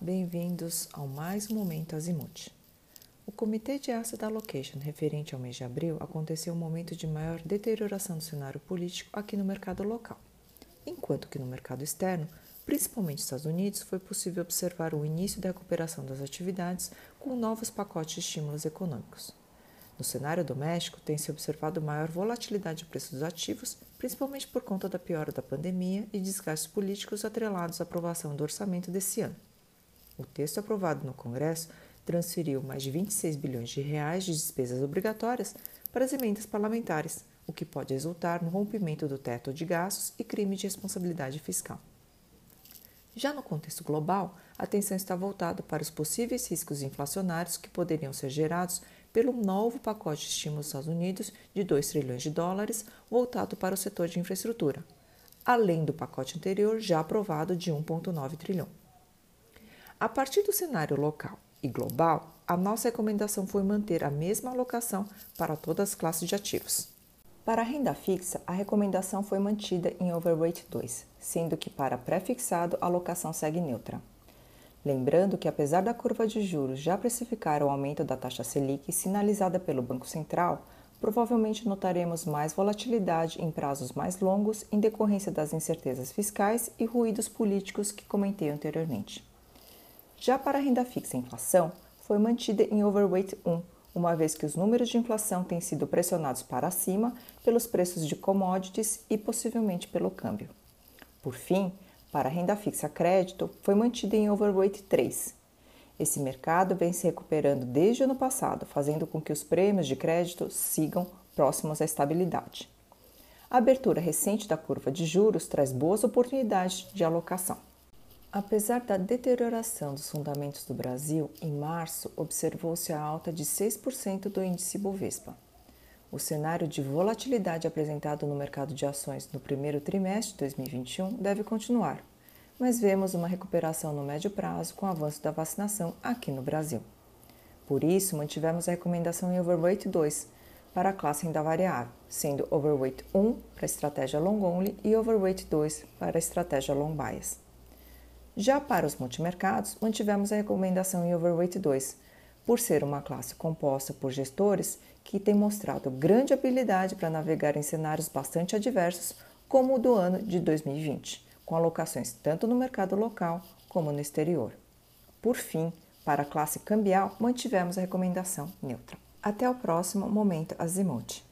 bem-vindos ao mais um Momento Azimuth. O Comitê de Asset Allocation referente ao mês de abril aconteceu um momento de maior deterioração do cenário político aqui no mercado local, enquanto que no mercado externo, principalmente nos Estados Unidos, foi possível observar o início da recuperação das atividades com novos pacotes de estímulos econômicos. No cenário doméstico, tem-se observado maior volatilidade de preços dos ativos, principalmente por conta da piora da pandemia e desgastes políticos atrelados à aprovação do orçamento desse ano. O texto aprovado no Congresso transferiu mais de 26 bilhões de reais de despesas obrigatórias para as emendas parlamentares, o que pode resultar no rompimento do teto de gastos e crime de responsabilidade fiscal. Já no contexto global, a atenção está voltada para os possíveis riscos inflacionários que poderiam ser gerados pelo novo pacote de estímulo dos Estados Unidos de 2 trilhões de dólares voltado para o setor de infraestrutura, além do pacote anterior já aprovado de 1,9 trilhão. A partir do cenário local e global, a nossa recomendação foi manter a mesma alocação para todas as classes de ativos. Para a renda fixa, a recomendação foi mantida em Overweight 2, sendo que para pré-fixado a alocação segue neutra. Lembrando que, apesar da curva de juros já precificar o aumento da taxa Selic sinalizada pelo Banco Central, provavelmente notaremos mais volatilidade em prazos mais longos em decorrência das incertezas fiscais e ruídos políticos que comentei anteriormente. Já para a renda fixa, inflação foi mantida em overweight 1, uma vez que os números de inflação têm sido pressionados para cima pelos preços de commodities e possivelmente pelo câmbio. Por fim, para a renda fixa crédito foi mantida em overweight 3. Esse mercado vem se recuperando desde o ano passado, fazendo com que os prêmios de crédito sigam próximos à estabilidade. A abertura recente da curva de juros traz boas oportunidades de alocação. Apesar da deterioração dos fundamentos do Brasil, em março observou-se a alta de 6% do índice Bovespa. O cenário de volatilidade apresentado no mercado de ações no primeiro trimestre de 2021 deve continuar, mas vemos uma recuperação no médio prazo com o avanço da vacinação aqui no Brasil. Por isso, mantivemos a recomendação em Overweight 2 para a classe renda variável, sendo Overweight 1 para a estratégia Long Only e Overweight 2 para a estratégia Long Bias. Já para os multimercados, mantivemos a recomendação em Overweight 2, por ser uma classe composta por gestores que têm mostrado grande habilidade para navegar em cenários bastante adversos, como o do ano de 2020, com alocações tanto no mercado local como no exterior. Por fim, para a classe cambial, mantivemos a recomendação neutra. Até o próximo Momento Azimuth.